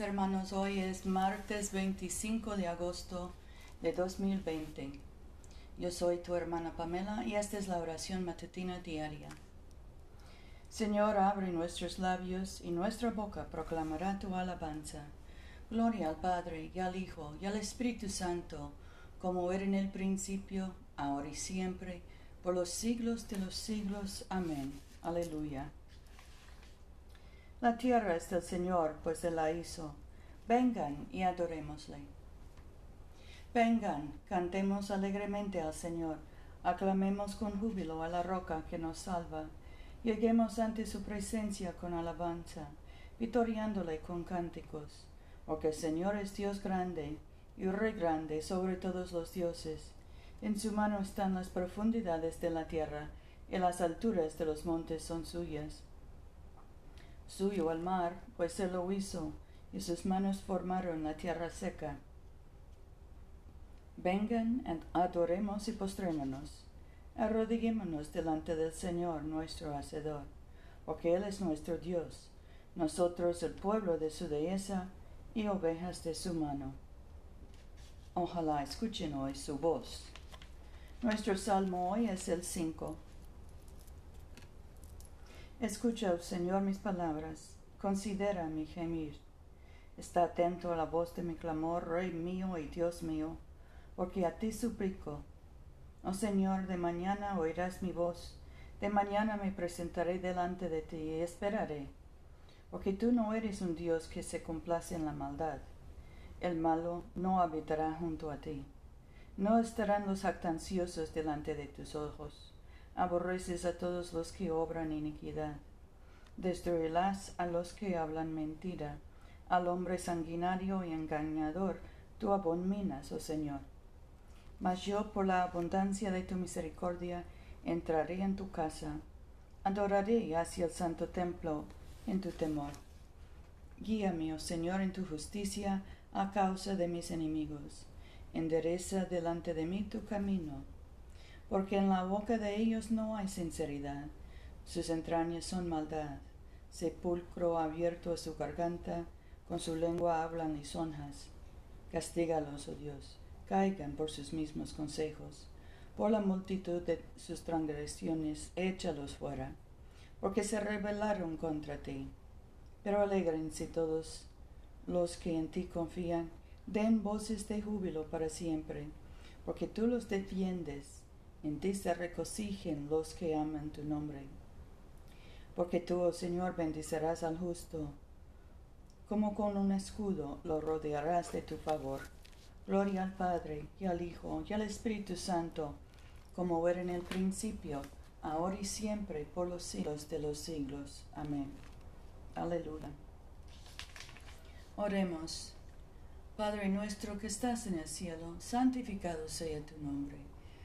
hermanos, hoy es martes 25 de agosto de 2020. Yo soy tu hermana Pamela y esta es la oración matutina diaria. Señor, abre nuestros labios y nuestra boca proclamará tu alabanza. Gloria al Padre y al Hijo y al Espíritu Santo, como era en el principio, ahora y siempre, por los siglos de los siglos. Amén. Aleluya. La tierra es del Señor, pues Él la hizo. Vengan y adorémosle. Vengan, cantemos alegremente al Señor, aclamemos con júbilo a la roca que nos salva. Lleguemos ante su presencia con alabanza, vitoriándole con cánticos, porque el Señor es Dios grande y Rey grande sobre todos los dioses. En su mano están las profundidades de la tierra, y las alturas de los montes son suyas suyo al mar, pues se lo hizo, y sus manos formaron la tierra seca. Vengan, adoremos y postrémonos. Arrodillémonos delante del Señor nuestro Hacedor, porque Él es nuestro Dios, nosotros el pueblo de su dehesa y ovejas de su mano. Ojalá escuchen hoy su voz. Nuestro salmo hoy es el 5. Escucha, oh Señor, mis palabras, considera mi gemir. Está atento a la voz de mi clamor, Rey mío y Dios mío, porque a ti suplico. Oh Señor, de mañana oirás mi voz, de mañana me presentaré delante de ti y esperaré, porque tú no eres un Dios que se complace en la maldad. El malo no habitará junto a ti. No estarán los actanciosos delante de tus ojos aborreces a todos los que obran iniquidad. Destruirás a los que hablan mentira, al hombre sanguinario y engañador, tú abominas, oh Señor. Mas yo, por la abundancia de tu misericordia, entraré en tu casa, adoraré hacia el santo templo en tu temor. Guíame, oh Señor, en tu justicia a causa de mis enemigos. Endereza delante de mí tu camino porque en la boca de ellos no hay sinceridad, sus entrañas son maldad, sepulcro abierto a su garganta, con su lengua hablan lisonjas. Castígalos, oh Dios, caigan por sus mismos consejos, por la multitud de sus transgresiones, échalos fuera, porque se rebelaron contra ti. Pero alegrense todos los que en ti confían, den voces de júbilo para siempre, porque tú los defiendes en ti se regocijen los que aman tu nombre. Porque tú, oh Señor, bendicerás al justo, como con un escudo lo rodearás de tu favor. Gloria al Padre, y al Hijo, y al Espíritu Santo, como era en el principio, ahora y siempre, por los siglos de los siglos. Amén. Aleluya. Oremos. Padre nuestro que estás en el cielo, santificado sea tu nombre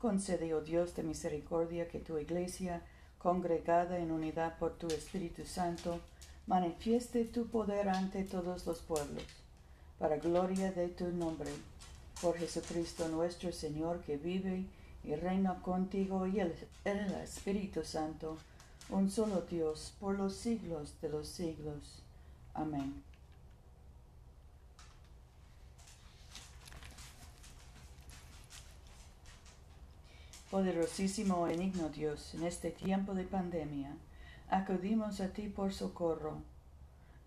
Concede, oh Dios de misericordia, que tu iglesia, congregada en unidad por tu Espíritu Santo, manifieste tu poder ante todos los pueblos, para gloria de tu nombre, por Jesucristo nuestro Señor, que vive y reina contigo y el, el Espíritu Santo, un solo Dios, por los siglos de los siglos. Amén. Poderosísimo benigno Dios, en este tiempo de pandemia, acudimos a ti por socorro.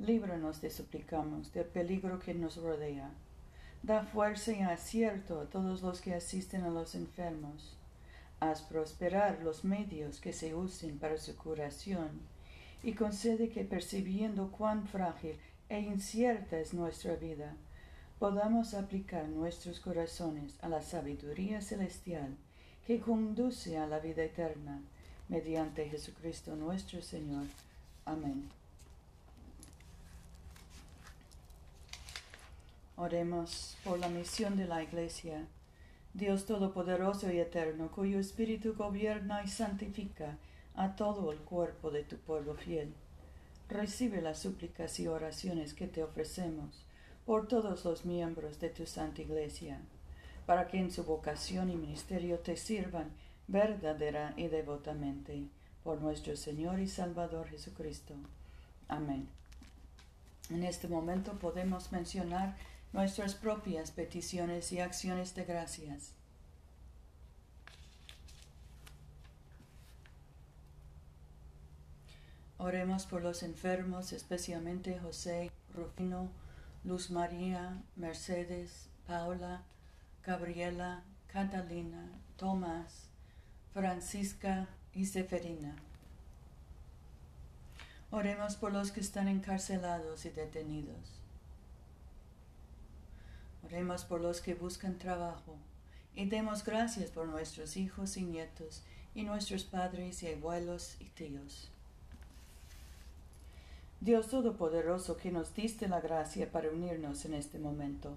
Líbranos, te suplicamos, del peligro que nos rodea. Da fuerza y acierto a todos los que asisten a los enfermos. Haz prosperar los medios que se usen para su curación y concede que percibiendo cuán frágil e incierta es nuestra vida, podamos aplicar nuestros corazones a la sabiduría celestial que conduce a la vida eterna, mediante Jesucristo nuestro Señor. Amén. Oremos por la misión de la Iglesia. Dios Todopoderoso y Eterno, cuyo Espíritu gobierna y santifica a todo el cuerpo de tu pueblo fiel. Recibe las súplicas y oraciones que te ofrecemos por todos los miembros de tu Santa Iglesia, para que en su vocación y ministerio te sirvan verdadera y devotamente, por nuestro Señor y Salvador Jesucristo. Amén. En este momento podemos mencionar nuestras propias peticiones y acciones de gracias. Oremos por los enfermos, especialmente José, Rufino, Luz María, Mercedes, Paula, Gabriela, Catalina, Tomás, Francisca y Seferina. Oremos por los que están encarcelados y detenidos. Oremos por los que buscan trabajo y demos gracias por nuestros hijos y nietos y nuestros padres y abuelos y tíos. Dios Todopoderoso, que nos diste la gracia para unirnos en este momento,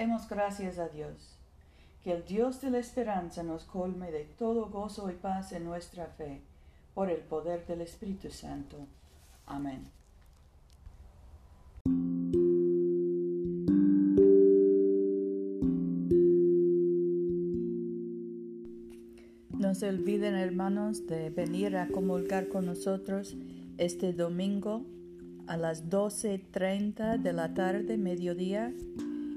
Demos gracias a Dios. Que el Dios de la esperanza nos colme de todo gozo y paz en nuestra fe, por el poder del Espíritu Santo. Amén. No se olviden, hermanos, de venir a comulgar con nosotros este domingo a las 12.30 de la tarde, mediodía,